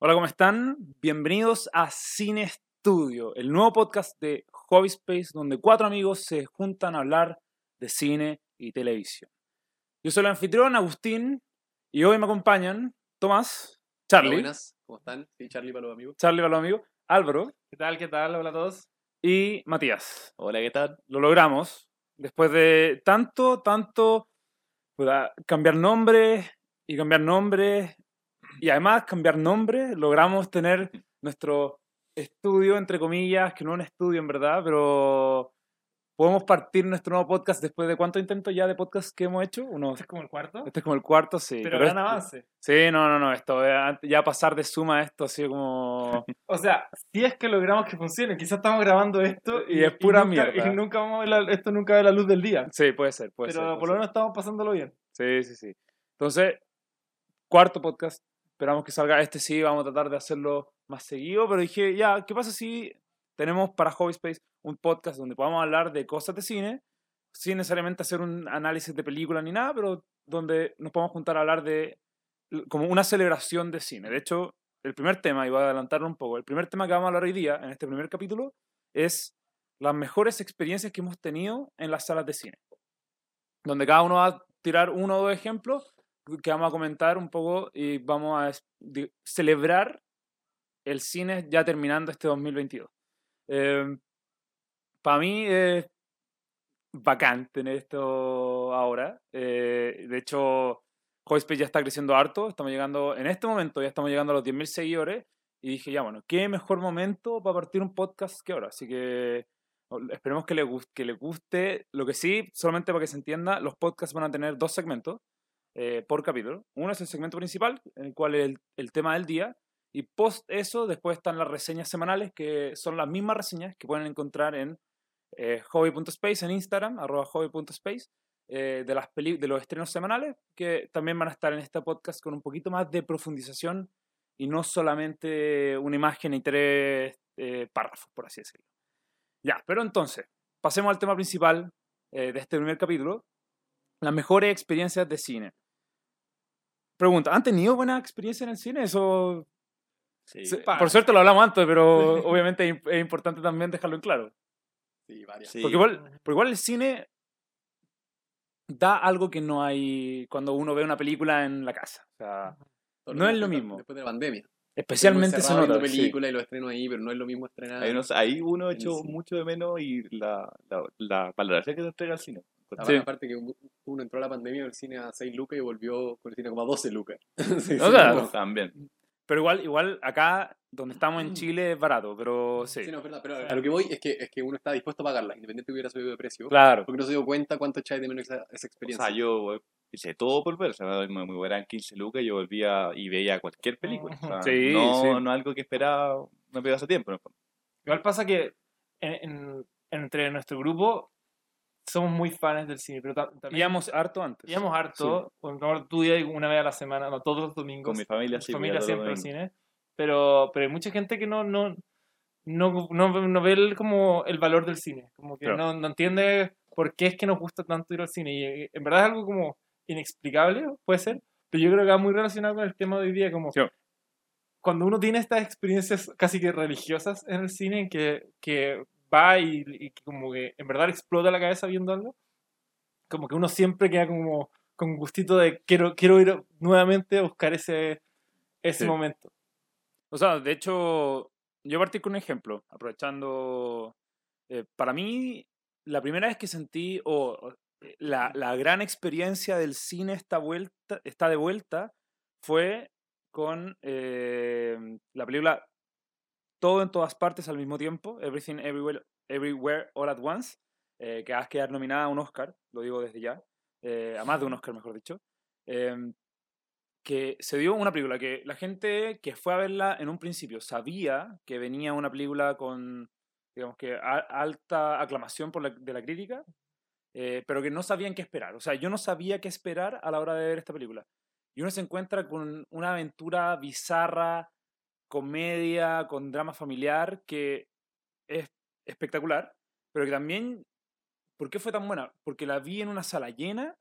Hola, ¿cómo están? Bienvenidos a Cine Estudio, el nuevo podcast de Hobby Space, donde cuatro amigos se juntan a hablar de cine y televisión. Yo soy el anfitrión, Agustín, y hoy me acompañan Tomás, Charlie, Hola, buenas, ¿cómo están? Sí, Charlie para los amigos. Charlie para los amigos, Álvaro ¿Qué tal? ¿Qué tal? Hola a todos. y Matías. Hola, ¿qué tal? Lo logramos después de tanto, tanto cambiar nombres y cambiar nombres y además cambiar nombres, logramos tener nuestro estudio, entre comillas, que no es un estudio en verdad, pero podemos partir nuestro nuevo podcast después de cuántos intentos ya de podcast que hemos hecho. Unos, ¿Este es como el cuarto? este es como el cuarto, sí. pero gran este- avance. Sí, no, no, no, esto, eh, ya pasar de suma a esto así como... O sea, si es que logramos que funcione, quizás estamos grabando esto Y es pura nunca, mierda. Y nunca vamos a ver la- esto nunca ve la luz del día. Sí, puede ser, puede ser. pero por lo menos estamos pasándolo bien. Sí, sí, sí. Entonces, cuarto podcast. Esperamos que salga este sí, vamos a tratar de hacerlo más seguido, pero dije, ya, ¿qué pasa si tenemos para Hobby Space un podcast donde podamos hablar de cosas de cine, sin necesariamente hacer un análisis de película ni nada, pero donde nos podemos juntar a hablar de como una celebración de cine. De hecho, el primer tema, y voy a adelantarlo un poco, el primer tema que vamos a hablar hoy día, en este primer capítulo, es las mejores experiencias que hemos tenido en las salas de cine donde cada uno va a tirar uno o dos ejemplos que vamos a comentar un poco y vamos a celebrar el cine ya terminando este 2022. Para mí es bacán tener esto ahora. Eh, de hecho, Hoyspace ya está creciendo harto. Estamos llegando, en este momento ya estamos llegando a los 10.000 seguidores. Y dije, ya bueno, ¿qué mejor momento para partir un podcast que ahora? Así que Esperemos que le, guste, que le guste. Lo que sí, solamente para que se entienda, los podcasts van a tener dos segmentos eh, por capítulo. Uno es el segmento principal, en el cual el, tema del día. Y post eso, después están las reseñas semanales, que son las mismas reseñas que pueden encontrar en eh, hobby.space, en Instagram, arroba hobby.space, eh, de, las peli- de los estrenos semanales, que también van a estar en este podcast con un poquito más de profundización y no solamente una imagen y tres párrafos, por así decirlo. Ya, pero entonces, pasemos al tema principal de este primer capítulo, las mejores experiencias de cine. Pregunta, ¿han tenido buena experiencia en el cine? Eso, Sí, se- por suerte lo hablamos antes, pero obviamente es imp- es importante también dejarlo en claro. sí, varias. Porque igual, porque igual el cine da algo que no hay cuando uno ve una película en la casa. O sea, no es lo mismo. Después de la pandemia. especialmente se nota. viendo sí. películas y los estrenos ahí, pero no es lo mismo estrenar. Ahí, no ahí uno echó mucho de menos y la, la, la valoración que te entrega el cine. Aparte, Sí. aparte que uno entró a la pandemia el cine a 6 lucas y volvió con el cine como a 12 lucas. Sí, O sí, sea, no. También. Pero igual, igual acá donde estamos en Chile es barato, pero sí. Sí, no, es verdad, pero a lo que voy es que, es que uno está dispuesto a pagarla, independiente de que hubiera subido de precio. Claro. Porque no se dio cuenta cuánto echáis de menos esa, esa O experiencia. sea, yo eh, hice todo por ver. O sea, me, me eran 15 lucas y yo volvía y veía cualquier película. O sea, Sí, no, sí. no algo que esperaba, no pedía hace tiempo. fondo. Igual pasa que en- en- entre nuestro grupo somos muy fans del cine, pero ta- también Íbamos harto antes. íbamos harto. Por favor, tú ibas una vez a la semana, no todos los domingos. Con mi familia sí. familia voy a siempre al cine. Pero, pero hay mucha gente que no, no, no, no, no ve el, como el valor del cine. Como que no, no entiende por qué es que nos gusta tanto ir al cine. Y eh, en verdad es algo como inexplicable, puede ser. Pero yo creo que va muy relacionado con el tema de hoy día. Como Sí. cuando uno tiene estas experiencias casi que religiosas en el cine, que, que va y, y como que en verdad explota la cabeza viendo algo, como que uno siempre queda como con gustito de quiero, quiero ir nuevamente a buscar ese, ese Sí. momento. O sea, de hecho, yo partí con un ejemplo, aprovechando. eh, para mí, la primera vez que sentí, o o, eh, la, la gran experiencia del cine está, vuelta, está de vuelta, fue con eh, la película Todo en todas partes al mismo tiempo, Everything Everywhere, Everywhere All at Once, eh, que va a quedar nominada a un Oscar, lo digo desde ya, eh, a más de un Oscar, mejor dicho. Em, que se dio una película que la gente que fue a verla en un principio sabía que venía una película con, digamos que, alta aclamación por de la crítica, eh, pero que no sabían qué esperar. O sea, yo no sabía qué esperar a la hora de ver esta película. Y uno se encuentra con una aventura bizarra, comedia, con drama familiar, que es espectacular, pero que también, ¿por qué fue tan buena? Porque la vi en una sala llena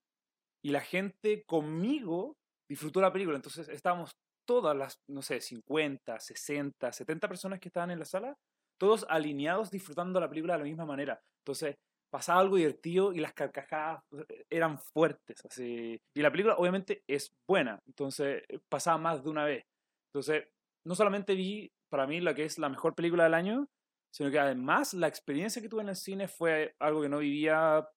y la gente conmigo disfrutó la película. Entonces estábamos todas las, no sé, 50, 60, 70 personas que estaban en la sala, todos alineados disfrutando la película de la misma manera. Entonces, pasaba algo divertido y las carcajadas eh, eran fuertes. Así. Y la película obviamente es buena, entonces eh, pasaba más de una vez. Entonces, no solamente vi para mí la que es la mejor película del año, sino que además la experiencia que tuve en el cine fue algo que no vivía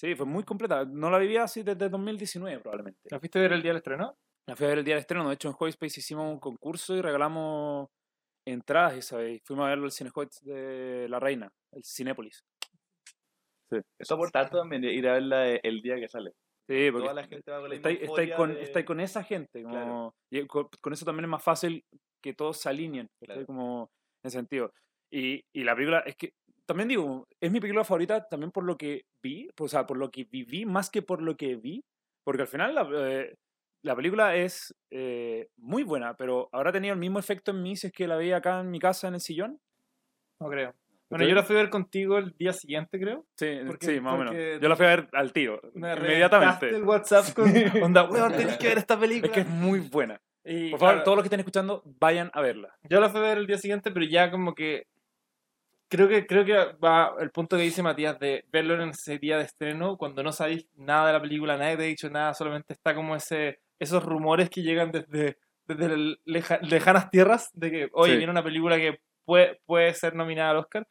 Sí, fue muy completa. No la vivía así desde 2019 probablemente. ¿La fuiste a ver el día del estreno? La fui a ver el día del estreno. De hecho, en Space hicimos un concurso y regalamos entradas esa vez. Fuimos a verlo al Cinehoids de La Reina, el Cinépolis. Sí. Eso por tanto también, ir a verla eh, el día que sale. Sí, porque Toda la gente va con la con, de- con esa gente. Como, Claro. y con, con eso también es más fácil que todos se alineen. Claro. Como en ese sentido. Y, y la película, es que también digo, es mi película favorita también por lo que vi, o sea, por lo que viví, más que por lo que vi. Porque al final la, eh, la película es eh, muy buena, pero habrá tenido el mismo efecto en mí si es que la veía acá en mi casa en el sillón. No creo. Bueno, yo la fui a ver contigo el día siguiente, creo. Sí, Porque- sí, más o menos. Yo la fui a ver al tiro, Me inmediatamente. el WhatsApp con onda, weón, tenés que ver esta película. Es que es muy buena. Y, Por favor, claro, todos los que estén escuchando, vayan a verla. Yo la fui a ver el día siguiente, pero ya como que creo que creo que va el punto que dice Matías de verlo en ese día de estreno cuando no sabéis nada de la película, nadie te ha dicho nada, solamente está como ese esos rumores que llegan desde desde leja- lejanas tierras de que oye Sí. viene una película que puede, puede ser nominada al Oscar.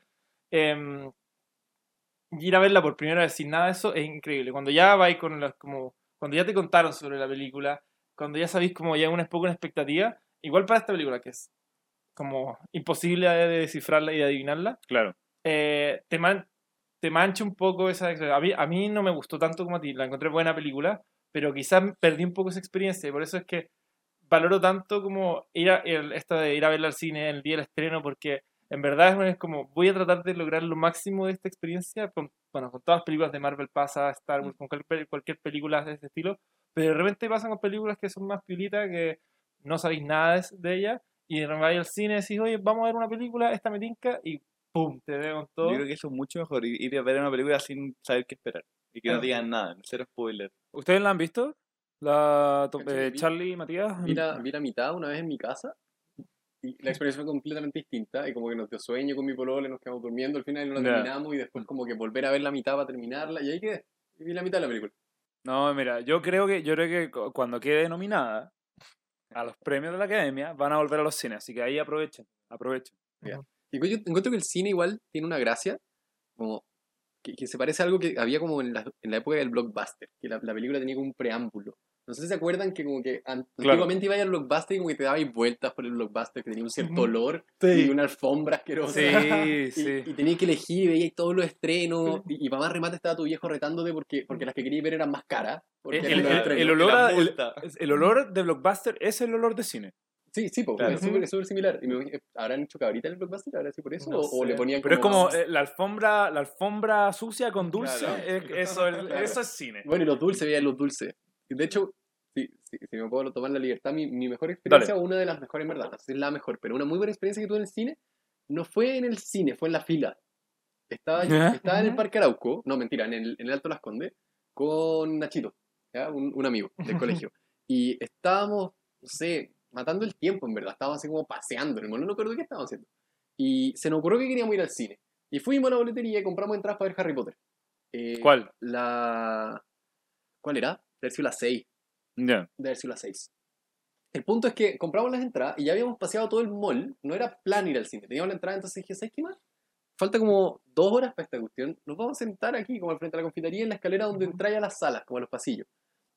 Y ir a verla por primera vez sin nada de eso es increíble. Cuando ya vais con las como cuando ya te contaron sobre la película, cuando ya sabéis como ya una es poco una expectativa, igual para esta película que es como imposible de descifrarla y de adivinarla, Claro. eh, te, man- te mancha un poco esa a mí, a mí no me gustó tanto como a ti, la encontré buena película, pero quizás perdí un poco esa experiencia y por eso es que valoro tanto como ir a, el- esta de ir a verla al cine el día del estreno porque en verdad es, como voy a tratar de lograr lo máximo de esta experiencia con, bueno, con todas las películas de Marvel pasa, Star Wars, con cualquier, cualquier película de este estilo, pero de repente pasan con películas que son más piolitas, que no sabéis nada de, de ellas y de repente vais al cine y decís, oye, vamos a ver una película, esta me tinca y ¡pum! te veo con todo. Yo creo que eso es mucho mejor, ir a ver una película sin saber qué esperar. Y que no Ah. digan nada, cero spoiler. ¿Ustedes la han visto? La, eh, Charlie y Matías. Vi la, vi la mitad una vez en mi casa y la experiencia fue completamente distinta y como que nos dio sueño con mi polole, nos quedamos durmiendo al final y no la terminamos y después como que volver a ver la mitad para terminarla y ahí quedé. Y vi la mitad de la película. No, mira, yo creo que yo creo que cu- cuando quede nominada a los premios de la Academia van a volver a los cines, así que ahí aprovechen, aprovechen. Y yo encuentro que el cine igual tiene una gracia, como que, que se parece a algo que había como en la, en la época del blockbuster, que la, la película tenía como un preámbulo. No sé si se acuerdan que como que an- Claro. antiguamente iba al blockbuster y como que te dabais vueltas por el blockbuster, que tenía un cierto olor Sí. y una alfombra asquerosa. Sí, Y, sí. y tenías que elegir y veías todos los estrenos. Y, y para más remate estaba tu viejo retándote porque, porque las que querías ver eran más caras. El, el- el- olor a- el- olor de Blockbuster es el olor de cine. Sí, sí, po, Claro. es súper similar. Y me imagino- ¿Habrán hecho cabrita en el blockbuster? ¿Habrá sido por eso? No o, le ponían Pero es como eh, la alfombra, la alfombra sucia con dulce, Claro. es- eso, es- Claro. eso es cine. Bueno, y los dulces, veían los dulces. De hecho, si, si, si me puedo tomar la libertad, mi, mi mejor experiencia, o una de las mejores, en verdad, no sé si es la mejor, pero una muy buena experiencia que tuve en el cine, no fue en el cine, fue en la fila. Estaba, estaba en el. Parque Arauco, no, mentira, en el, en el Alto Las Condes, con Nachito, ¿ya? Un, un amigo del colegio. Y estábamos, no sé, matando el tiempo, en verdad. Estábamos así como paseando en el mall, no me acuerdo qué estábamos haciendo. Y se nos ocurrió que queríamos ir al cine. Y fuimos a la boletería y compramos entradas para ver Harry Potter. Eh, ¿Cuál? La... ¿Cuál era? Debe haber sido la 6. Ya. Debe haber sido la 6. El punto es que compramos las entradas y ya habíamos paseado todo el mall. No era plan ir al cine. Teníamos la entrada, entonces dije, ¿sabes qué más? Falta como dos horas para esta cuestión. Nos vamos a sentar aquí, como al frente de la confitería, en la escalera donde entra a las salas, como a los pasillos.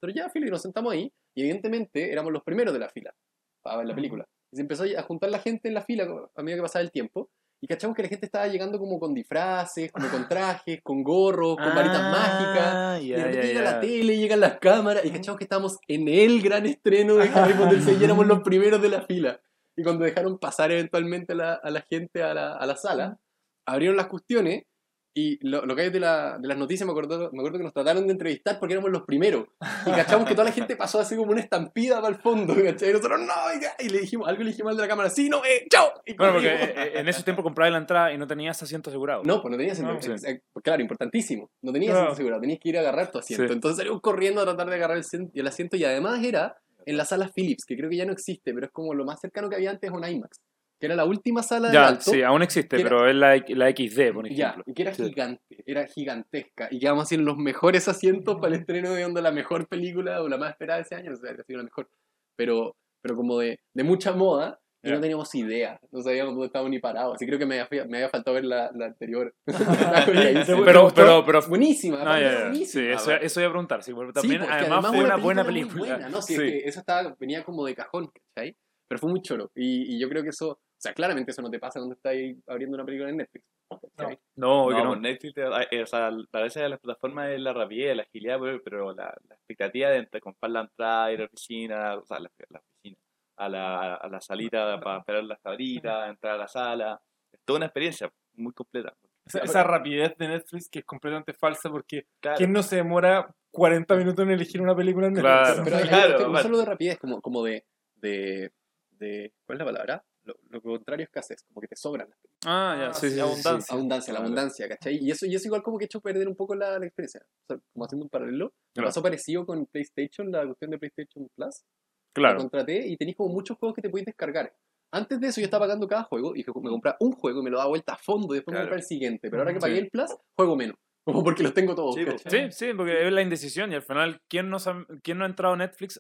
Pero ya, filo, y nos sentamos ahí. Y evidentemente éramos los primeros de la fila para ver la película. Y se empezó a juntar la gente en la fila a medida que pasaba el tiempo. Cachamos que la gente estaba llegando como con disfraces, como con trajes, con gorros, con varitas mágicas. Ah, Y de repente ya, llega ya. la tele, llegan las cámaras, y cachamos que estábamos en el gran estreno de Harry Potter 6 y éramos los primeros de la fila. Y cuando dejaron pasar eventualmente a la, a la gente a la, a la sala, abrieron las cuestiones y lo, lo que hay de, la- de las noticias me acuerdo, me acuerdo que nos trataron de entrevistar porque éramos los primeros. Y cachamos que toda la gente pasó así como una estampida para el fondo, ¿cachai? Y nosotros, no, y, le dijimos, algo le dijimos al de la cámara, sí, no, eh, chao. Y Bueno, porque eh, en esos tiempos comprabas la entrada y no tenías asiento asegurado. No, pues no tenías asiento. No, sí. eh, Claro, importantísimo. No tenías Claro. asiento asegurado, tenías que ir a agarrar tu asiento. Sí. Entonces salimos corriendo a tratar de agarrar el, el asiento y además era en la sala Philips, que creo que ya no existe, pero es como lo más cercano que había antes a un IMAX, que era la última sala de Ya, alto. sí, aún existe, que era- pero es la, la XD, por Ya, ejemplo. y que era Sí. gigante, era gigantesca. Y quedamos así en los mejores asientos para el estreno de onda la mejor película o la más esperada de ese año, o sea, que ha sido la mejor. Pero, pero como de, de mucha moda, y Ya. no teníamos idea, no sabíamos dónde estábamos ni parados. Así creo que me había, me había faltado ver la, la anterior. Pero, pero, pero, buenísima, Ah, ya, era ya. buenísima. Sí, eso, eso iba a preguntar. Sí, Sí, también, porque además, fue una buena película. buena, ¿no? Sí, Sí. es que eso estaba, venía como de cajón, ¿cachai? Pero fue muy choro. Y, y yo creo que eso, o sea, claramente eso no te pasa cuando estás abriendo una película en Netflix. No, que No, no. Netflix, te- eh, o sea, parece que las plataformas es la rapidez, la agilidad, pero, pero la, la expectativa de comprar la entrada, ir a la oficina, o sea, la, la oficina, a la, a la salita para esperar las cabritas, entrar a la sala. Es toda una experiencia muy completa. Esa, esa rapidez de Netflix que es completamente falsa porque Claro. ¿quién no se demora 40 minutos en elegir una película en Netflix? Claro. Pero hay- hay Claro, una cuestión, no solo de rapidez, como, como de, de, de. ¿Cuál es la palabra? Lo, lo contrario es escasez, como que te sobran las películas. Ah, ya, Ah, sí, sí, sí, sí, abundancia. sí. Abundancia, la Claro. abundancia, ¿cachai? Y eso, y eso igual como que ha hecho perder un poco la, la experiencia. O sea, como haciendo un paralelo, me Claro. pasó parecido con PlayStation, la cuestión de PlayStation Plus. La Claro. contraté y tenéis como muchos juegos que te podéis descargar. Antes de eso yo estaba pagando cada juego y me compraba un juego y me lo daba vuelta a fondo y después me compraba el siguiente. Pero ahora que Sí. pagué el Plus, juego menos. Como porque los tengo todos. Sí. ¿cachai? Sí, sí, porque es la indecisión y al final, ¿quién no, ¿quién no ha entrado a Netflix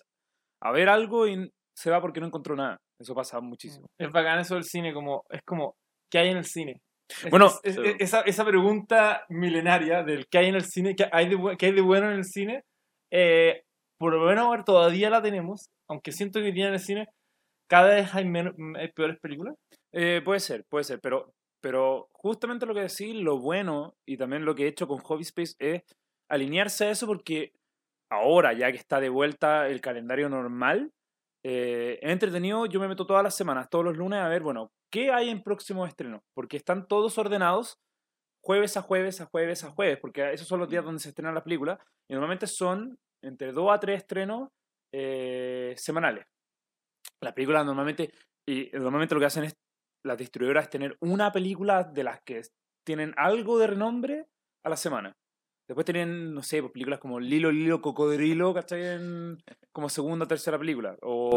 a ver algo y se va porque no encontró nada? Eso pasa muchísimo. Es bacán eso del cine, como, es como, ¿qué hay en el cine? Es- Bueno, es- es- esa, esa pregunta milenaria del qué hay en el cine, qué hay de, qué hay de bueno en el cine, eh, por lo menos ahora todavía la tenemos, aunque siento que día en el cine cada vez hay, menos, hay peores películas. Eh, puede ser, puede ser, pero, pero justamente lo que decís, lo bueno y también lo que he hecho con Hobby Space es alinearse a eso porque ahora, ya que está de vuelta el calendario normal, eh, entretenido, yo me meto todas las semanas, todos los lunes a ver, bueno, ¿qué hay en próximos estrenos? Porque están todos ordenados jueves a jueves a jueves a jueves, porque esos son los días donde se estrenan las películas y normalmente son entre dos a tres estrenos eh, semanales. Las películas normalmente, y normalmente lo que hacen es las distribuidoras es tener una película de las que tienen algo de renombre a la semana. Después tienen, no sé, pues, películas como Lilo, Lilo, Cocodrilo, ¿cachai? En- como segunda o tercera película. O...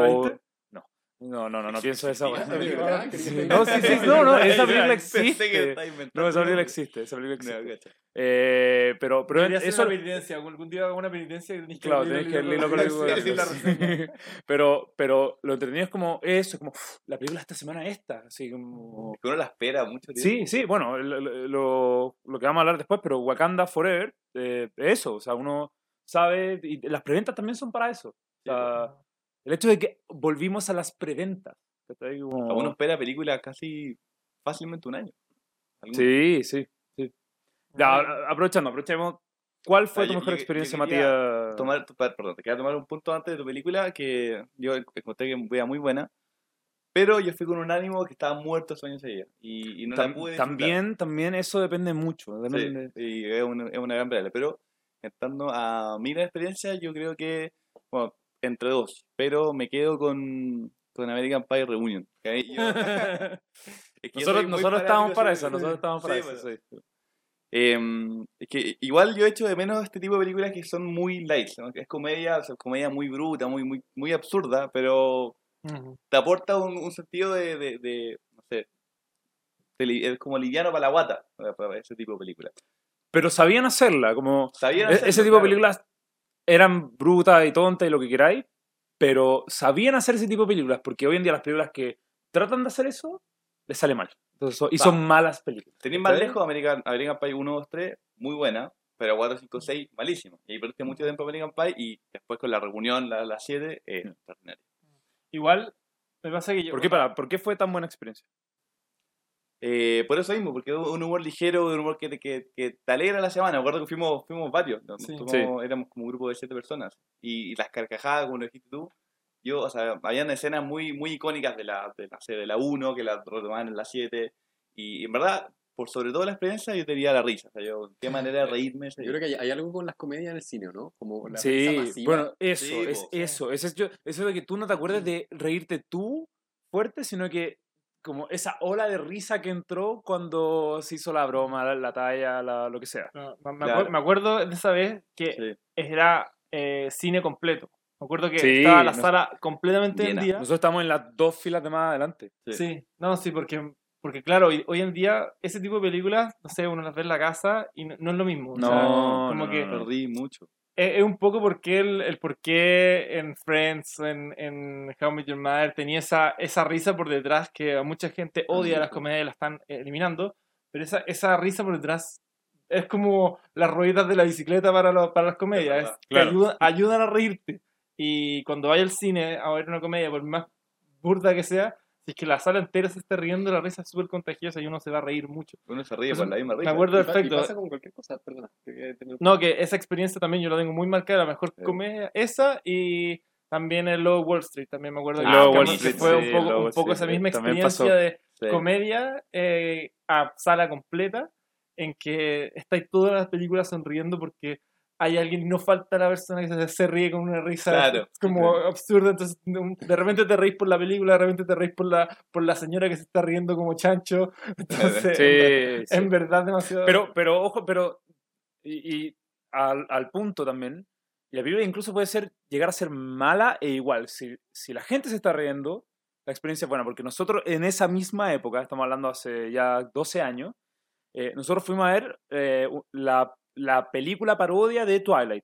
No. No, no, no, pienso que No, sí, sí, no, no, esa película existe. No, esa película existe, esa película existe. Eh, pero, pero eso... una penitencia, algún día hago una penitencia y tenés que Claro, leer tenés que leerlo libro con la pero, pero lo entretenido es como eso, es como "Uf, la película esta semana es esta, así como... Que uno la espera mucho tiempo. Sí, sí, bueno, lo, lo- que vamos a hablar después, pero Wakanda Forever, eh, eso, o sea, uno sabe, y las preventas también son para eso. O sea, el hecho de que volvimos a las preventas. Como- Uno espera películas casi fácilmente un año. Algún- Sí, sí, sí. Ya, aprovechando, aprovechemos. ¿Cuál fue Ah, tu yo- mejor yo- experiencia, yo Matías? tomar, perdón, te quería tomar un punto antes de tu película que yo encontré que era muy buena, pero yo fui con un ánimo que estaba muerto sueños seguidos y, y no la Tam- pude disfrutar. también, también eso depende mucho. Sí, depende- y es una, es una gran variable, pero entrando a mi experiencia, yo creo que, bueno, entre dos, pero me quedo con, con American Pie Reunion. yo- es que soy Nosotros, estábamos para eso, nosotros estábamos para Sí, eso, bueno. sí. Em, es que igual yo echo de menos este tipo de películas que son muy light, ¿no? Que es comedia, o sea, comedia muy bruta, muy, muy, muy absurda, pero te aporta un, un sentido de, de, de, no sé, de es como liviano para la guata, para- ese tipo de películas. Pero sabían hacerla, como Sabían hacerlo, ese tipo de películas eran brutas y tontas y lo que queráis, pero sabían hacer ese tipo de películas, porque hoy en día las películas que tratan de hacer eso, les sale mal. Entonces, son- y Va. son malas películas. Tenéis más lejos American, American Pie 1, 2, 3, muy buena, pero 4, 5, 6, malísima. Y ahí perdiste mucho tiempo American Pie y después con la reunión, la, la 7, eh, extraordinaria. Igual, me pasa que yo... ¿Por qué, para, ¿Por qué fue tan buena experiencia? Eh, por eso mismo, porque es un humor ligero, un humor que te, que, que te alegra la semana. Me acuerdo que fuimos, fuimos varios, ¿no? Sí. Fuimos- éramos como un grupo de siete personas. Y, y las carcajadas, como lo dijiste tú, yo, o sea, habían escenas muy, muy icónicas de la, de la, serie de la 1, que la retomaban en la 7. Y, en verdad, por sobre todo la experiencia, yo tenía la risa. O sea, yo, qué manera de reírme. Yo creo que hay, hay algo con las comedias en el cine, ¿no? Como la risa Sí, masiva. bueno, eso, Sí, es po. eso. Eso, es yo, eso de que tú no te acuerdes de reírte tú fuerte, sino que como esa ola de risa que entró cuando se hizo la broma, la, la talla, la- lo que sea. No, me, Claro. acuer- me acuerdo de esa vez que Sí. era eh, cine completo. Me acuerdo que Sí, estaba la nos- sala completamente Llena. vendida. Nosotros estamos en las dos filas de más adelante. Sí. Sí, no, sí, porque, porque claro, hoy, hoy en día ese tipo de películas, no sé, uno las ve en la casa y no, no es lo mismo. o sea, No, como no, que no, no. Perdí mucho. Es, es un poco porque el, el por qué en Friends, en, en How I Met Your Mother, tenía esa, esa risa por detrás que a mucha gente odia las comedias y la están eh, eliminando, pero esa, esa risa por detrás es como las rueditas de la bicicleta para, los- para las comedias, es- te claro. ayudan, ayudan a reírte. Y cuando vaya al cine a ver una comedia, por más burda que sea, si es que la sala entera se está riendo, la risa es súper contagiosa y uno se va a reír mucho. Uno se ríe por la misma me risa. acuerdo- pa- y perfecto. pasa con cualquier cosa, perdona. No, que esa experiencia también yo la tengo muy marcada, la mejor Sí. comedia, esa y también el Low Wall Street, también me acuerdo El que que Wall que Street, fue un sí, poco, Lobo un Wall poco Street, esa misma también experiencia pasó. de Sí. comedia eh, a sala completa, en que estáis todas las películas sonriendo porque hay alguien y no falta la persona que se, se ríe con una risa Claro. como absurda, entonces de repente te reís por la película, de repente te reís por la, por la señora que se está riendo como chancho, entonces Sí, en, sí. en verdad demasiado... Pero, pero ojo, pero. Y, y al, al punto también. La película incluso puede ser llegar a ser mala e igual. Si, si la gente se está riendo, la experiencia es buena. Porque nosotros en esa misma época, estamos hablando hace ya 12 años, eh, nosotros fuimos a ver eh, la, la película parodia de Twilight.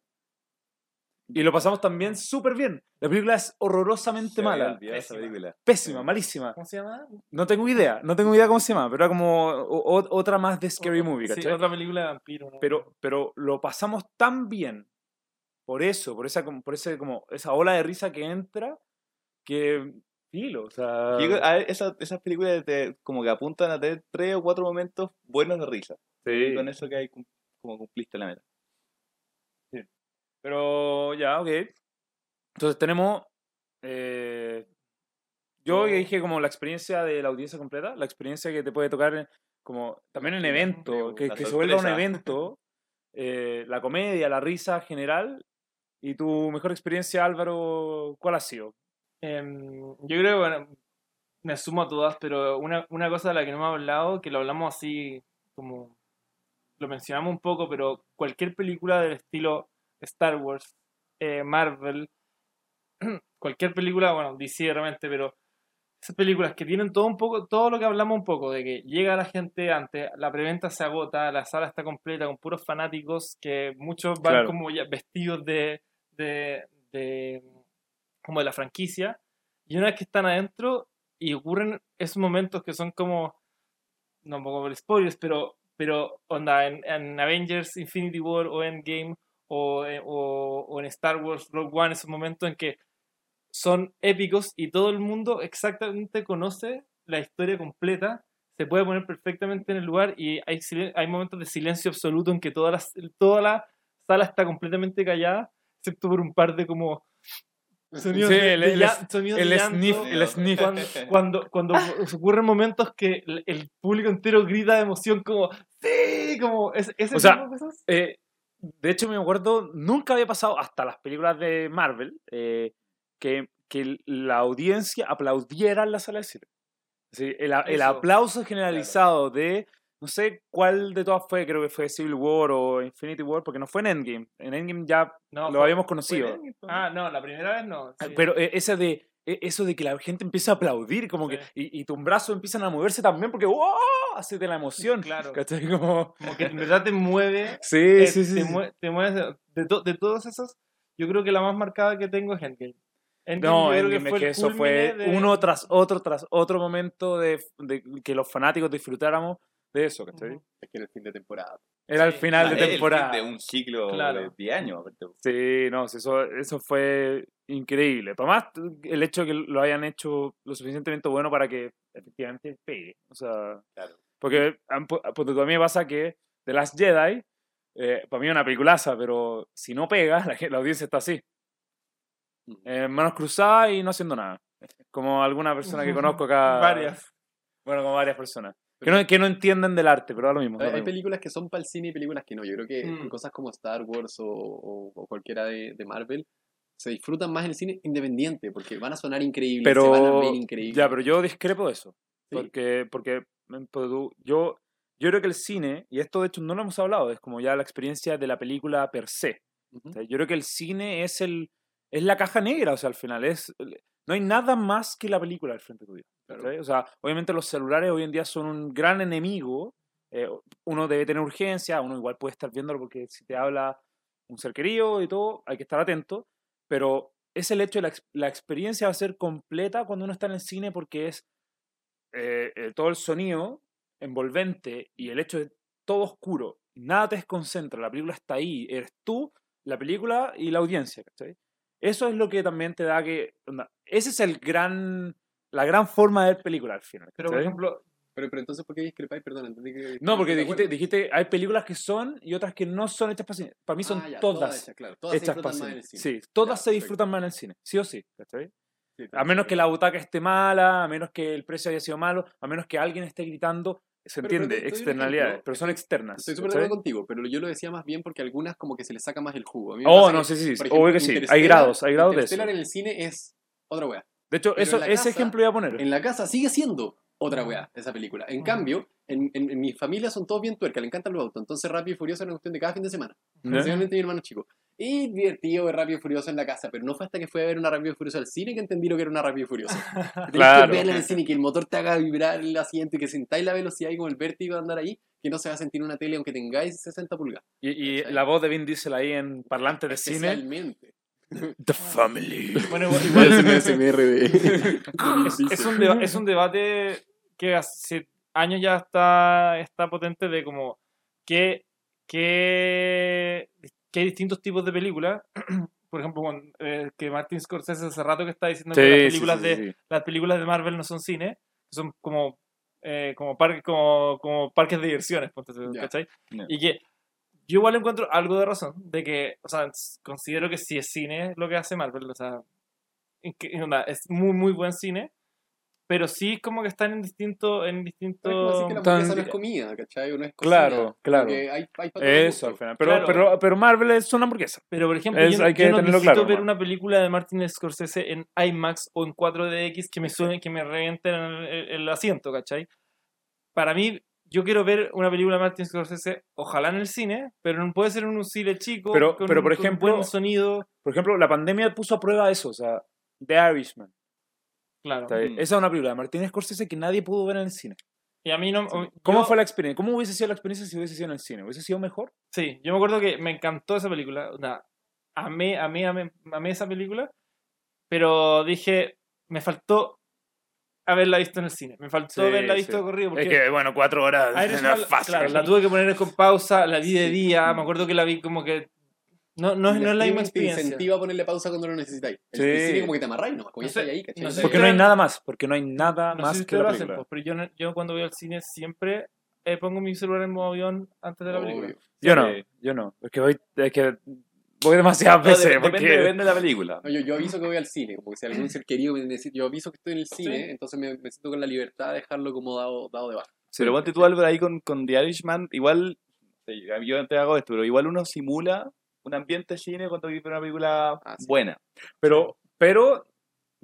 Y lo pasamos también súper bien. La película es horrorosamente Se mala. Pésima. película. Pésima, malísima. ¿Cómo se llama? No tengo idea. No tengo idea cómo se llama. Pero era como o- o- otra más de Scary Movie, Sí, ¿cachai? otra película de vampiro. ¿no? pero, pero lo pasamos tan bien por eso, por esa, por ese, como, esa ola de risa que entra, que filo, o sea... Esas, esas películas te- como que apuntan a tener tres o cuatro momentos buenos de risa. sí. Y con eso que hay como cumpliste la meta. Pero ya, ok. Entonces tenemos... eh, yo dije como la experiencia de la audiencia completa, la experiencia que te puede tocar como también en evento, que, se vuelva un evento, eh, la comedia, la risa general. ¿Y tu mejor experiencia, Álvaro, cuál ha sido? Em, yo creo que, bueno, me sumo a todas, pero una, una cosa de la que no hemos hablado, que lo hablamos así como lo mencionamos un poco, pero cualquier película del estilo Star Wars, eh, Marvel, cualquier película, bueno, DC realmente, pero esas películas que tienen todo un poco, todo lo que hablamos un poco, de que llega la gente antes, la preventa se agota, la sala está completa con puros fanáticos que muchos van Claro. como ya vestidos de, de, de- como de la franquicia, y una vez que están adentro y ocurren esos momentos que son como, no un poco por spoilers, pero, pero onda, en, en Avengers Infinity War o Endgame o, eh, o, o en Star Wars Rogue One, esos momentos en que son épicos y todo el mundo exactamente conoce la historia completa, se puede poner perfectamente en el lugar y hay, hay momentos de silencio absoluto en que toda la, toda la sala está completamente callada, excepto por un par de como sonidos Sí, de, el- de el ya- sonidos el de llanto. sniff, el sniff. Cuando, cuando, cuando ocurren momentos que el, el público entero grita de emoción como ¡Sí! Como ese, ese O sea, de cosas. Eh, de hecho, me acuerdo, nunca había pasado hasta las películas de Marvel eh, que, que la audiencia aplaudiera en la sala de cine. Sí, el, aplauso generalizado de, no sé cuál de todas fue, creo que fue Civil War o Infinity War, porque no fue en Endgame. En Endgame ya No, lo fue- habíamos fue conocido. en Endgame, pues. Ah, no, la primera vez no. sí. Pero eh, ese de, e- eso de que la gente empieza a aplaudir, como que, Sí. y, y tus brazos empiezan a moverse también, porque ¡wow! Hace de la emoción. Claro. ¿cachai? Como, Como que en verdad te mueve. sí, eh, sí, sí. te, sí. te mueves de, de, to- de todas esas, yo creo que la más marcada que tengo es Endgame. Endgame No, Endgame, es el que eso fue de- uno tras otro, tras otro momento de, de que los fanáticos disfrutáramos de eso, ¿cachai? Ujú. Es que era el fin de temporada. Era el final Ah, de es el fin temporada. De un ciclo Claro. de 10 años. Sí, no, sí, eso, eso fue increíble. Además, el hecho de que lo hayan hecho lo suficientemente bueno para que efectivamente pegue. O sea, Claro. porque porque a mí me pasa que The Last Jedi, eh, para mí es una peliculaza, pero si no pega, la audiencia está así. Eh, manos cruzadas y no haciendo nada. Como alguna persona que conozco acá. Varias. Bueno, como varias personas. Que no, que no entienden del arte, pero da lo mismo. Hay, lo mismo. películas que son para el cine y películas que no. Yo creo que Mm. cosas como Star Wars o, o- o cualquiera de, de Marvel se disfrutan más en el cine independiente porque van a sonar increíbles, se van a Pero, ver increíbles. ya, pero yo discrepo de eso. Sí. Porque, porque yo, yo creo que el cine, y esto de hecho no lo hemos hablado, es como ya la experiencia de la película per se. Ujú. O sea, yo creo que el cine es el, es la caja negra, o sea, al final es... No hay nada más que la película al frente tuyo. Claro. O sea, obviamente los celulares hoy en día son un gran enemigo. eh, uno debe tener urgencia, uno igual puede estar viéndolo porque si te habla un ser querido y todo, hay que estar atento. Pero es el hecho de la, la experiencia va a ser completa cuando uno está en el cine porque es eh, eh, todo el sonido envolvente y el hecho de todo oscuro, nada te desconcentra, la película está ahí, eres tú, la película y la audiencia, ¿cachai? Eso es lo que también te da que... onda, ese es el gran... La gran forma de ver películas al final. Pero, por ejemplo, Pero, pero entonces, ¿por qué discrepáis? Perdón, entendí que... No, porque ¿de dijiste, dijiste, hay películas que son y otras que no son hechas para cine. Para mí son Ah, ya, todas, hechas, claro. Todas hechas para cine. en el cine. Sí, todas Ya, se perfecto. disfrutan más en el cine, sí o sí, ¿cachai? Sí, A menos que la butaca esté mala, a menos que el precio haya sido malo, a menos que alguien esté gritando, se Pero- pero entiende, un externalidades, ejemplo. pero son externas. Estoy súper de acuerdo contigo, pero yo lo decía más bien porque algunas como que se les saca más el jugo. A mí Oh, no, que, sí, sí, ejemplo, obvio que sí. Hay grados, hay grados de eso. En el cine es otra wea. De hecho, Pero eso, ese casa- ejemplo iba a poner. En la casa sigue siendo otra wea esa película. En cambio, en, en- en mi familia son todos bien tuerca, le encantan los autos. Entonces Rápido y Furioso es una cuestión de cada fin de semana. Especialmente mi hermano chico. Y divertido ver Rápido y Furioso en la casa, pero no fue hasta que fui a ver una Rápido y Furioso al cine que entendí lo que era una Rápido y Furioso. Claro. que verla en el cine, que el motor te haga vibrar el asiento y que sintáis la velocidad y como el vértigo de andar ahí, que no se va a sentir en una tele aunque tengáis 60 pulgadas. Y, y la voz de Vin Diesel ahí en parlantes de cine. Especialmente. The Family. bueno, igual, es es, un es un debate que hace años ya está, está potente de como que, que, que hay distintos tipos de películas. Por ejemplo, con, eh, que Martin Scorsese hace rato que está diciendo que las Sí, sí, películas, sí, de, sí. las películas de Marvel no son cine, son como, eh, como, parques, como, como parques de diversiones. ¿cachai? Ya. Y que yo igual encuentro algo de razón, de que, o sea, considero que sí es cine lo que hace Marvel, o sea, es muy, muy buen cine, pero sí como que están en distinto, en Es como decir que la distinto... Tan- no es comida, ¿cachai? No es cocina. Claro, claro. hay- hay Eso, al final. Pero, Claro. pero, pero Marvel es una hamburguesa. Pero, por ejemplo, Es- yo, no- hay que yo no necesito claro, ver una película de Martin Scorsese en IMAX o en 4DX que me suene, que me revienten el, el- el asiento, ¿cachai? Para mí, yo quiero ver una película de Martin Scorsese, ojalá en el cine, pero no puede ser en un cine chico, Pero- con, pero, por con ejemplo, buen sonido. Por ejemplo, la pandemia puso a prueba eso. O sea, The Irishman. Claro. Mm. Esa es una película de Martin Scorsese que nadie pudo ver en el cine. Y a mí no... ¿Cómo yo- fue la experiencia? ¿Cómo hubiese sido la experiencia si hubiese sido en el cine? ¿Hubiese sido mejor? Sí, yo me acuerdo que me encantó esa película. Onda, amé, amé, amé, amé esa película. Pero dije, me faltó haberla visto en el cine. Me faltó Sí, haberla sí. visto de corrido. Porque Es que, bueno, cuatro horas no es fácil. claro, la tuve que poner con pausa, la vi de Sí. día. Me acuerdo que la vi como que. No, no, El no es la misma streaming te experiencia. incentiva a ponerle pausa cuando lo necesitáis. El, el Sí. cine como que te amarráis nomás, como No ya sé- ahí, ¿cachai? no sé Porque no hay nada más. Porque no hay nada No sé más si que la lo hacen, pues, pero yo, no- yo cuando voy al cine siempre eh, pongo mi celular en modo avión antes de la película. Obvio. Yo no, Sí. yo no. Es que voy, es que voy demasiadas No, veces. de- porque... depende, depende de la película. No, yo, yo aviso que voy al cine, como que si algún ser querido me necesita, yo aviso que estoy en el cine, Sí. entonces me, me siento con la libertad de dejarlo como dado, dado de baja. Pero ponte tú, Álvaro, ahí con, con The Irishman, igual, no sé, yo te hago esto, pero igual uno simula un ambiente de cine cuando vive una película Ah, sí. buena. Pero, pero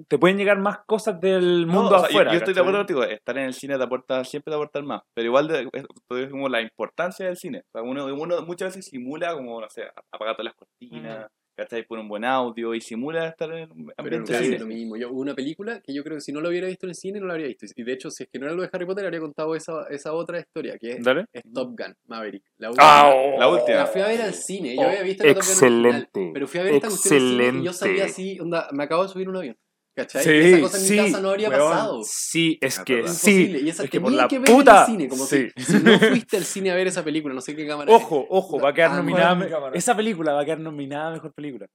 te pueden llegar más cosas del No, mundo o sea, yo- afuera. yo, estoy de acuerdo contigo, estar en el cine te aporta, siempre te aporta más, pero igual de, es, es como la importancia del cine. O sea, uno, uno muchas veces simula como, no sé, apagar todas las cortinas, ¿cachai? Pone un buen audio y simula estar en un Pero ambiente no de es lo mismo. Yo, hubo una película que yo creo que si no lo hubiera visto en el cine, no la habría visto. Y de hecho, si es que no era lo de Harry Potter, habría contado esa, esa otra historia, que es, Dale. es Top Gun, Maverick. La Ah, última. oh. La última. La fui a ver al cine, yo Oh, había visto la Top Gun original, excelente, pero fui a ver esta cuestión y yo sabía así, onda, me acabo de subir un avión. ¿Cachai? Sí, Esa cosa en sí, mi casa no habría weón, pasado. Sí, es Ah, que sí. Y esa es que por tenía la que ver en puta. el cine, como sí. si, si no fuiste al cine a ver esa película, no sé qué cámara es. Ojo, ojo, va a quedar Ah, nominada. Esa película va a quedar nominada a mejor película.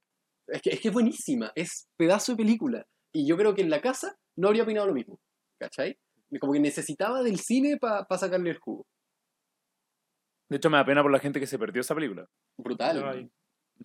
Es que, es que es buenísima, es pedazo de película. Y yo creo que en la casa no habría opinado lo mismo. ¿Cachai? Como que necesitaba del cine para sacarle el jugo. De hecho, me da pena por la gente que se perdió esa película. Brutal.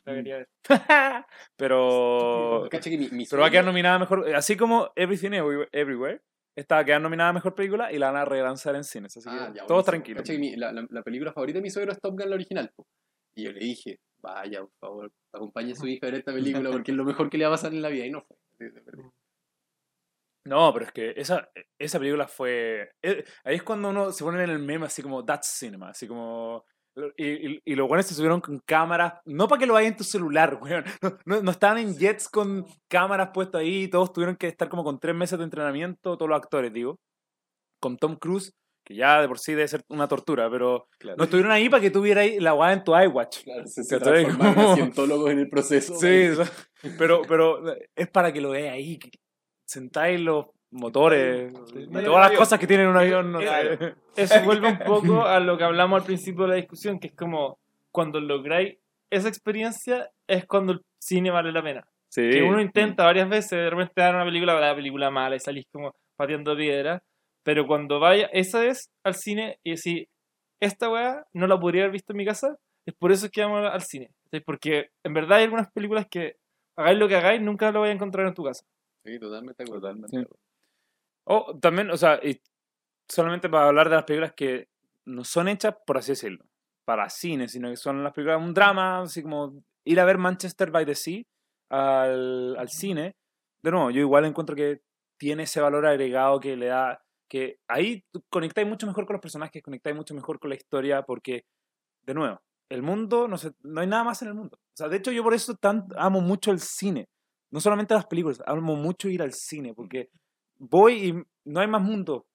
La quería ver. pero. Que mi, mi Pero va a quedar nominada mejor. Así como Everything Everywhere, Everywhere esta va a quedar nominada a mejor película y la van a relanzar en cines. Así que Ah, ya, todos tranquilos. Que mi- la, la- la película favorita de mi suegro es Top Gun, la original. po. Y yo le dije, vaya, por favor, acompañe a su hija a ver esta película porque es lo mejor que le va a pasar en la vida. Y no fue. verdad. No, pero es que esa, esa película fue. eh, ahí es cuando uno se pone en el meme así como That's Cinema. Así como. Y, y, y los buenos se subieron con cámaras, no para que lo vayas en tu celular, weón. No, no, no estaban en jets con cámaras puestas ahí, todos tuvieron que estar como con tres meses de entrenamiento, todos los actores, digo. Con Tom Cruise, que ya de por sí debe ser una tortura, pero Claro. no estuvieron ahí para que tuvieras ahí la weá en tu iWatch. Claro, se, se transformaron en cientólogos en el proceso. Sí, pero, pero es para que lo veas ahí, sentáis los motores, todas las cosas que tiene un avión. no Claro. sé. Eso vuelve un poco a lo que hablamos al principio de la discusión, que es como cuando lográis esa experiencia es cuando el cine vale la pena. Sí. Que uno intenta varias veces, de repente dar una película, la película mala y salís como pateando piedra, pero cuando vaya, esa es al cine y decir, esta weá no la podría haber visto en mi casa, es por eso que vamos al cine. Porque en verdad hay algunas películas que hagáis lo que hagáis, nunca lo vais a encontrar en tu casa. Sí, totalmente de acuerdo. Totalmente. Sí. O también, o sea, y solamente para hablar de las películas que no son hechas, por así decirlo, para cine, sino que son las películas, un drama, así como ir a ver Manchester by the Sea al, al cine. De nuevo, yo igual encuentro que tiene ese valor agregado que le da, que ahí conectáis mucho mejor con los personajes, conectáis mucho mejor con la historia, porque, de nuevo, el mundo, no, sé, no hay nada más en el mundo. O sea, de hecho, yo por eso tan, amo mucho el cine. No solamente las películas, amo mucho ir al cine, porque voy y no hay más mundo.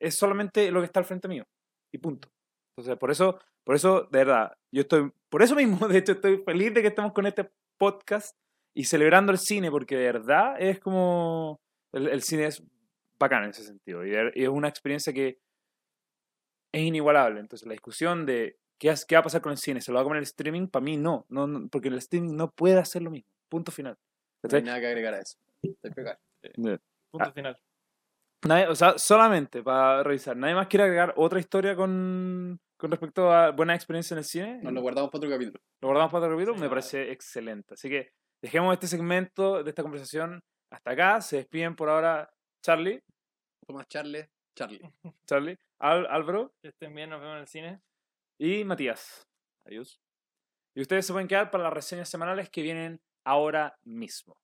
Es solamente lo que está al frente mío. Y punto. Entonces, por eso, por eso, de verdad, yo estoy, por eso mismo, de hecho, estoy feliz de que estemos con este podcast y celebrando el cine, porque de verdad es como, el, el cine es bacán en ese sentido. Y, de- y es una experiencia que es inigualable. Entonces, la discusión de qué, has- qué va a pasar con el cine, ¿se lo va a comer el streaming? Para mí no, no, no, porque el streaming no puede hacer lo mismo. Punto final. No hay nada que agregar a eso. Estoy pegado. Punto Ah. final. Nadie- o sea, solamente para revisar, ¿nadie más quiere agregar otra historia con, con respecto a buena experiencia en el cine? Nos lo guardamos para otro capítulo. ¿Lo guardamos para otro capítulo? Sí, Me parece excelente. Así que dejemos este segmento de esta conversación hasta acá. Se despiden por ahora Charlie, Tomás Charles, Charlie. Charlie, Al- Álvaro Que estén bien, nos vemos en el cine. y Matías. Adiós. Y ustedes se pueden quedar para las reseñas semanales que vienen ahora mismo.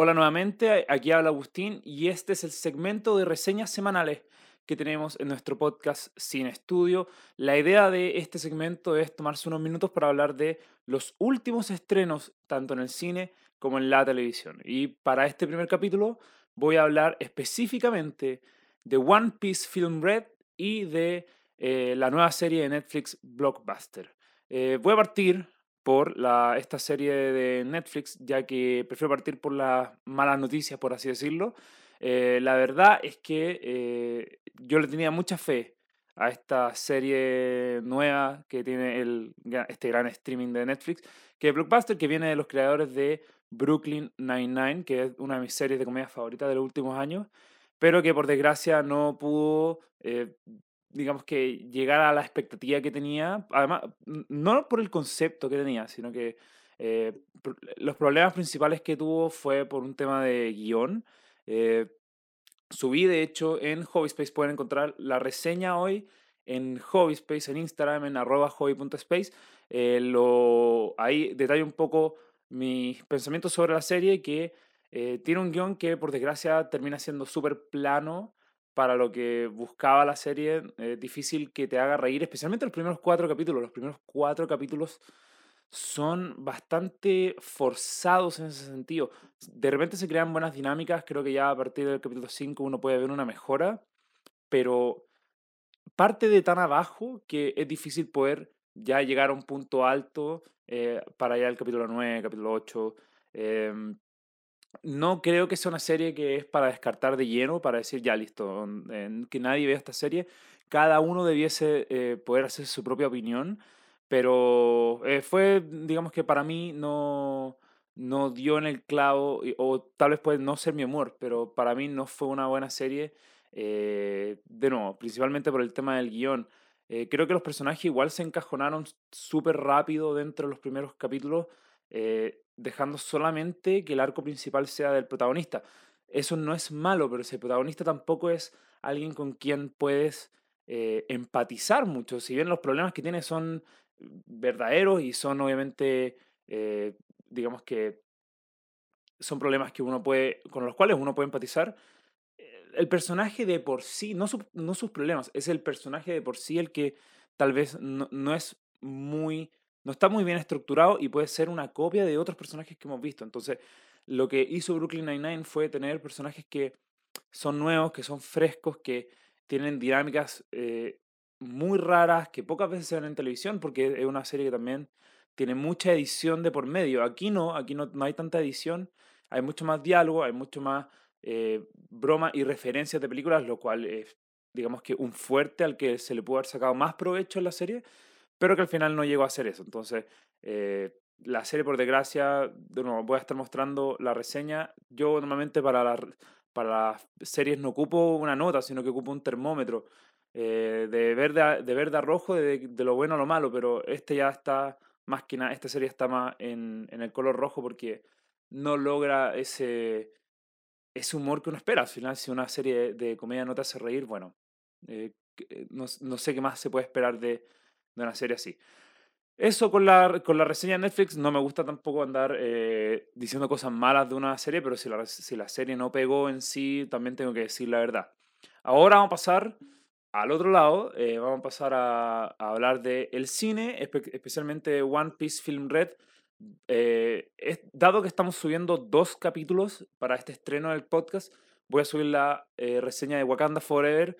Hola nuevamente, aquí habla Agustín y este es el segmento de reseñas semanales que tenemos en nuestro podcast Sin Estudio. La idea de este segmento es tomarse unos minutos para hablar de los últimos estrenos tanto en el cine como en la televisión. Y para este primer capítulo voy a hablar específicamente de One Piece Film Red y de eh, la nueva serie de Netflix Blockbuster. Eh, voy a partir por esta serie de Netflix, ya que prefiero partir por las malas noticias, por así decirlo. Eh, la verdad es que eh, yo le tenía mucha fe a esta serie nueva que tiene este gran streaming de Netflix, que es Blockbuster, que viene de los creadores de Brooklyn Nine-Nine, que es una de mis series de comedia favoritas de los últimos años, pero que por desgracia no pudo, eh, digamos que, llegar a la expectativa que tenía, además, no por el concepto que tenía, sino que eh, los problemas principales que tuvo fue por un tema de guion. Eh, subí, de hecho, en Hobbyspace, pueden encontrar la reseña hoy en Hobbyspace, en Instagram, en arroba hobby.space. Eh, ahí detallo un poco mis pensamientos sobre la serie, que eh, tiene un guion que por desgracia termina siendo súper plano para lo que buscaba la serie. eh, difícil que te haga reír, especialmente los primeros cuatro capítulos. Los primeros cuatro capítulos son bastante forzados en ese sentido. De repente se crean buenas dinámicas, creo que ya a partir del capítulo 5 uno puede ver una mejora, pero parte de tan abajo que es difícil poder ya llegar a un punto alto eh, para ya el capítulo 9, capítulo 8. em, no creo que sea una serie que es para descartar de lleno, para decir ya listo, que nadie vea esta serie. Cada uno debiese eh, poder hacer su propia opinión, pero eh, fue, digamos que para mí no, no dio en el clavo, o tal vez puede no ser mi humor, pero para mí no fue una buena serie. eh, de nuevo, principalmente por el tema del guion. Creo que los personajes igual se encajonaron súper rápido dentro de los primeros capítulos, dejando solamente que el arco principal sea del protagonista. Eso no es malo, pero el protagonista tampoco es alguien con quien puedes eh, empatizar mucho. Si bien los problemas que tiene son verdaderos y son obviamente, eh, digamos que son problemas que uno puede, con los cuales uno puede empatizar, eh, el personaje de por sí, no, no sus problemas, es el personaje de por sí el que tal vez no, no es muy, no está muy bien estructurado y puede ser una copia de otros personajes que hemos visto. Entonces, lo que hizo Brooklyn Nine-Nine fue tener personajes que son nuevos, que son frescos, que tienen dinámicas eh, muy raras, que pocas veces se ven en televisión, porque es una serie que también tiene mucha edición de por medio. Aquí no, aquí no, no hay tanta edición, hay mucho más diálogo, hay mucho más eh, broma y referencias de películas, lo cual es, digamos que un fuerte al que se le pudo haber sacado más provecho en la serie, pero que al final no llegó a hacer eso. Entonces, eh, la serie, por desgracia, de voy a estar mostrando la reseña. Yo normalmente para, la- para las series no ocupo una nota, sino que ocupo un termómetro eh, de, verde a, de verde a rojo, de, de lo bueno a lo malo, pero este ya está más que nada, esta serie está más en, en el color rojo porque no logra ese, ese humor que uno espera. Al final, si una serie de comedia no te hace reír, bueno, eh, que- no, no sé qué más se puede esperar de, de una serie así. Eso con la, con la reseña de Netflix, no me gusta tampoco andar eh, diciendo cosas malas de una serie, pero si la, si la serie no pegó en sí, también tengo que decir la verdad. Ahora vamos a pasar al otro lado, eh, vamos a pasar a, hablar de el cine, espe- especialmente One Piece Film Red. Eh, dado que estamos subiendo dos capítulos para este estreno del podcast, voy a subir la reseña de Wakanda Forever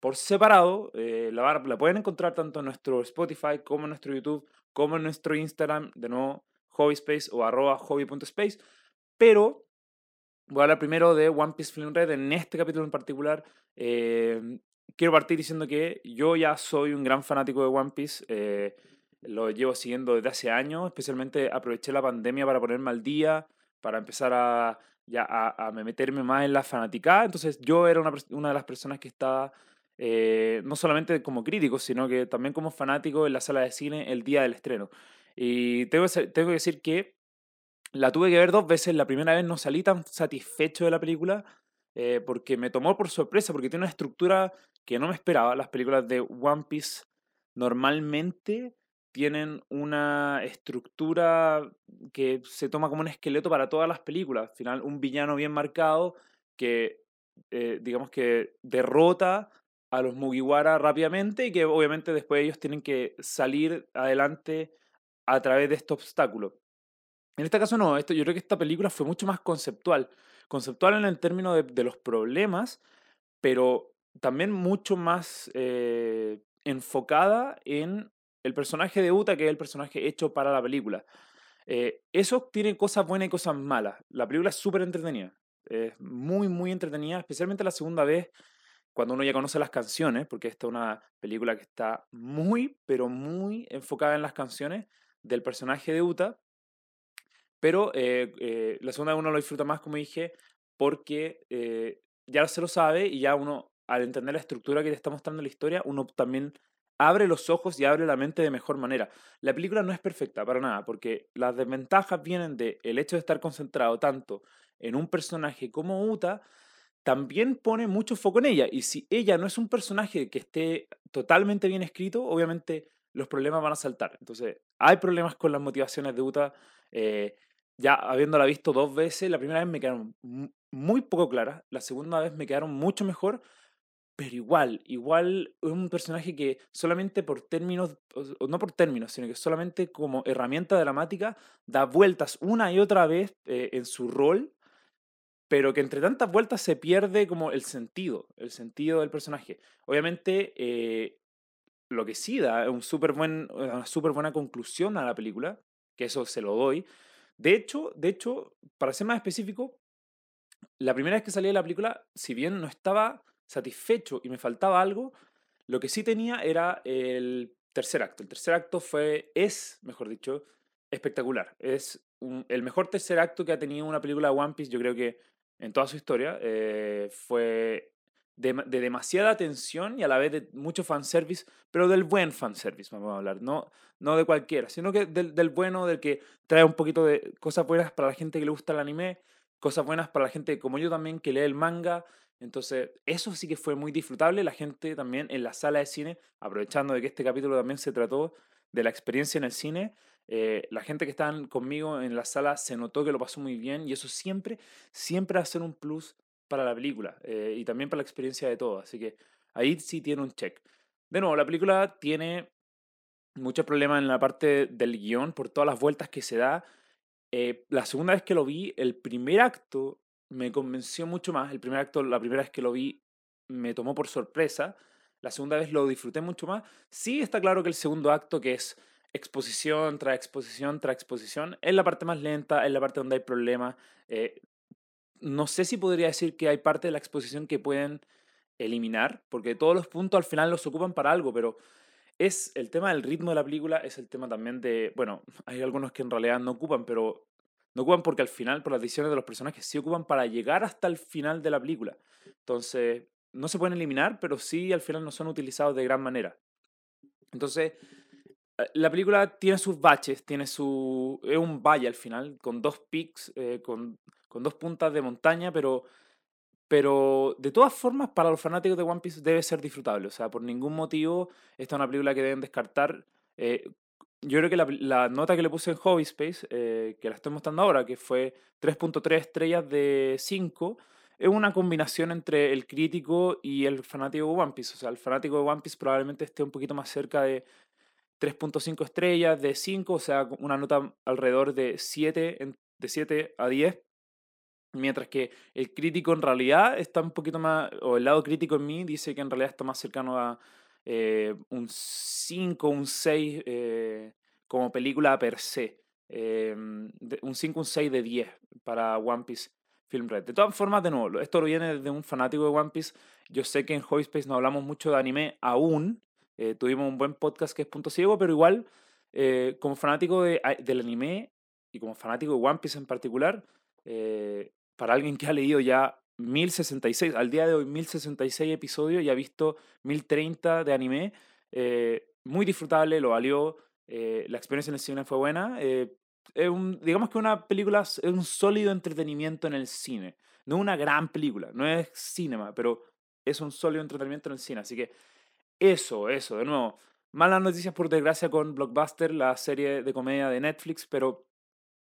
por separado. eh, la, la pueden encontrar tanto en nuestro Spotify como en nuestro YouTube, como en nuestro Instagram, de nuevo, hobbyspace o arroba hobby.space. Pero voy a hablar primero de One Piece Film Red en este capítulo en particular. eh, quiero partir diciendo que yo ya soy un gran fanático de One Piece. eh, lo llevo siguiendo desde hace años, especialmente aproveché la pandemia para ponerme al día, para empezar a, ya a, a me meterme más en la fanaticada. Entonces yo era una, una de las personas que estaba eh, no solamente como crítico, sino que también como fanático en la sala de cine el día del estreno. Y tengo que, tengo que decir que la tuve que ver dos veces. La primera vez no salí tan satisfecho de la película eh, porque me tomó por sorpresa, porque tiene una estructura que no me esperaba. Las películas de One Piece normalmente tienen una estructura que se toma como un esqueleto para todas las películas. Al final, un villano bien marcado que, eh, digamos que derrota a los Mugiwara rápidamente y que obviamente después ellos tienen que salir adelante a través de este obstáculo. En este caso no, esto, yo creo que esta película fue mucho más conceptual. Conceptual en el término de, los problemas, pero también mucho más eh, enfocada en el personaje de Uta, que es el personaje hecho para la película. Eh, eso tiene cosas buenas y cosas malas. La película es súper entretenida. Es muy, muy entretenida, especialmente la segunda vez, cuando uno ya conoce las canciones, porque esta es una película que está muy, pero muy enfocada en las canciones del personaje de Uta. Pero eh, eh, la segunda uno lo disfruta más, como dije, porque eh, ya se lo sabe y ya uno, al entender la estructura que te está mostrando la historia, uno también abre los ojos y abre la mente de mejor manera. La película no es perfecta para nada, porque las desventajas vienen del el hecho de estar concentrado tanto en un personaje como Uta, también pone mucho foco en ella. Y si ella no es un personaje que esté totalmente bien escrito, obviamente los problemas van a saltar. Entonces, hay problemas con las motivaciones de Uta. eh, ya habiéndola visto dos veces, la primera vez me quedaron mu- muy poco claras, la segunda vez me quedaron mucho mejor, pero igual, igual es un personaje que solamente por términos, o no por términos, sino que solamente como herramienta dramática da vueltas una y otra vez eh, en su rol, pero que entre tantas vueltas se pierde como el sentido, el sentido del personaje. Obviamente, eh, lo que sí da un súper buen, una súper buena conclusión a la película, que eso se lo doy. De hecho, de hecho, para ser más específico, la primera vez que salí de la película, si bien no estaba satisfecho y me faltaba algo, lo que sí tenía era el tercer acto. El tercer acto fue, es, mejor dicho, espectacular. Es el mejor tercer acto que ha tenido una película de One Piece, yo creo que en toda su historia. eh, fue de, de demasiada tensión y a la vez de mucho fanservice, pero del buen fanservice, vamos a hablar, no, no de cualquiera, sino que del, del bueno, del que trae un poquito de cosas buenas para la gente que le gusta el anime, cosas buenas para la gente como yo también, que lee el manga, Entonces, eso sí que fue muy disfrutable. La gente también en la sala de cine, aprovechando de que este capítulo también se trató de la experiencia en el cine, eh, la gente que estaban conmigo en la sala se notó que lo pasó muy bien y eso siempre, siempre va a ser un plus para la película eh, y también para la experiencia de todos. Así que ahí sí tiene un check. De nuevo, la película tiene muchos problemas en la parte del guion por todas las vueltas que se da. Eh, la segunda vez que lo vi, el primer acto me convenció mucho más. El primer acto, la primera vez que lo vi, me tomó por sorpresa. La segunda vez lo disfruté mucho más. Sí está claro que el segundo acto, que es exposición tras exposición tras exposición, es la parte más lenta, es la parte donde hay problemas. Eh, no sé si podría decir que hay parte de la exposición que pueden eliminar, porque todos los puntos al final los ocupan para algo, pero es el tema del ritmo de la película, es el tema también de, bueno, hay algunos que en realidad no ocupan, pero no ocupan porque al final, por las decisiones de los personajes, sí ocupan para llegar hasta el final de la película. Entonces, no se pueden eliminar, pero sí al final no son utilizados de gran manera. Entonces, la película tiene sus baches, tiene su... es un valle al final, con dos peaks, eh, con, con, dos puntas de montaña, pero, pero de todas formas, para los fanáticos de One Piece debe ser disfrutable. O sea, por ningún motivo, esta es una película que deben descartar. Eh, yo creo que la, nota que le puse en Hobby Space, eh, que la estoy mostrando ahora, que fue 3.3 estrellas de 5, es una combinación entre el crítico y el fanático de One Piece. O sea, el fanático de One Piece probablemente esté un poquito más cerca de 3.5 estrellas, de 5, o sea, una nota alrededor de 7, de 7 a 10. Mientras que el crítico en realidad está un poquito más, o el lado crítico en mí dice que en realidad está más cercano a eh, un 5, un 6 eh, como película per se. Eh, un 5, un 6 de 10 para One Piece Film Red. De todas formas, de nuevo, esto viene de un fanático de One Piece. Yo sé que en Hobby Space no hablamos mucho de anime aún. Tuvimos un buen podcast que es Punto Ciego, pero igual, como fanático de, del anime y como fanático de One Piece en particular, para alguien que ha leído ya 1066, al día de hoy 1066 episodios y ha visto 1030 de anime. Eh, muy disfrutable, lo valió. Eh, la experiencia en el cine fue buena. Eh, es un, digamos que una película es un sólido entretenimiento en el cine. No una gran película, no es cinema, pero es un sólido entretenimiento en el cine. Así que eso, eso, de nuevo. Malas noticias por desgracia con Blockbuster, la serie de comedia de Netflix, pero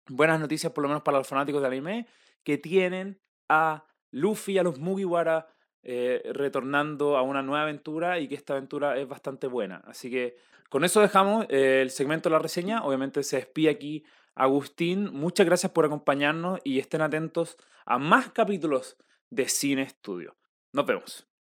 buenas noticias por lo menos para los fanáticos de anime que tienen a Luffy a los Mugiwara eh, retornando a una nueva aventura y que esta aventura es bastante buena. Así que con eso dejamos eh, el segmento de la reseña. Obviamente se despide aquí Agustín. Muchas gracias por acompañarnos y estén atentos a más capítulos de Cine Estudio. Nos vemos.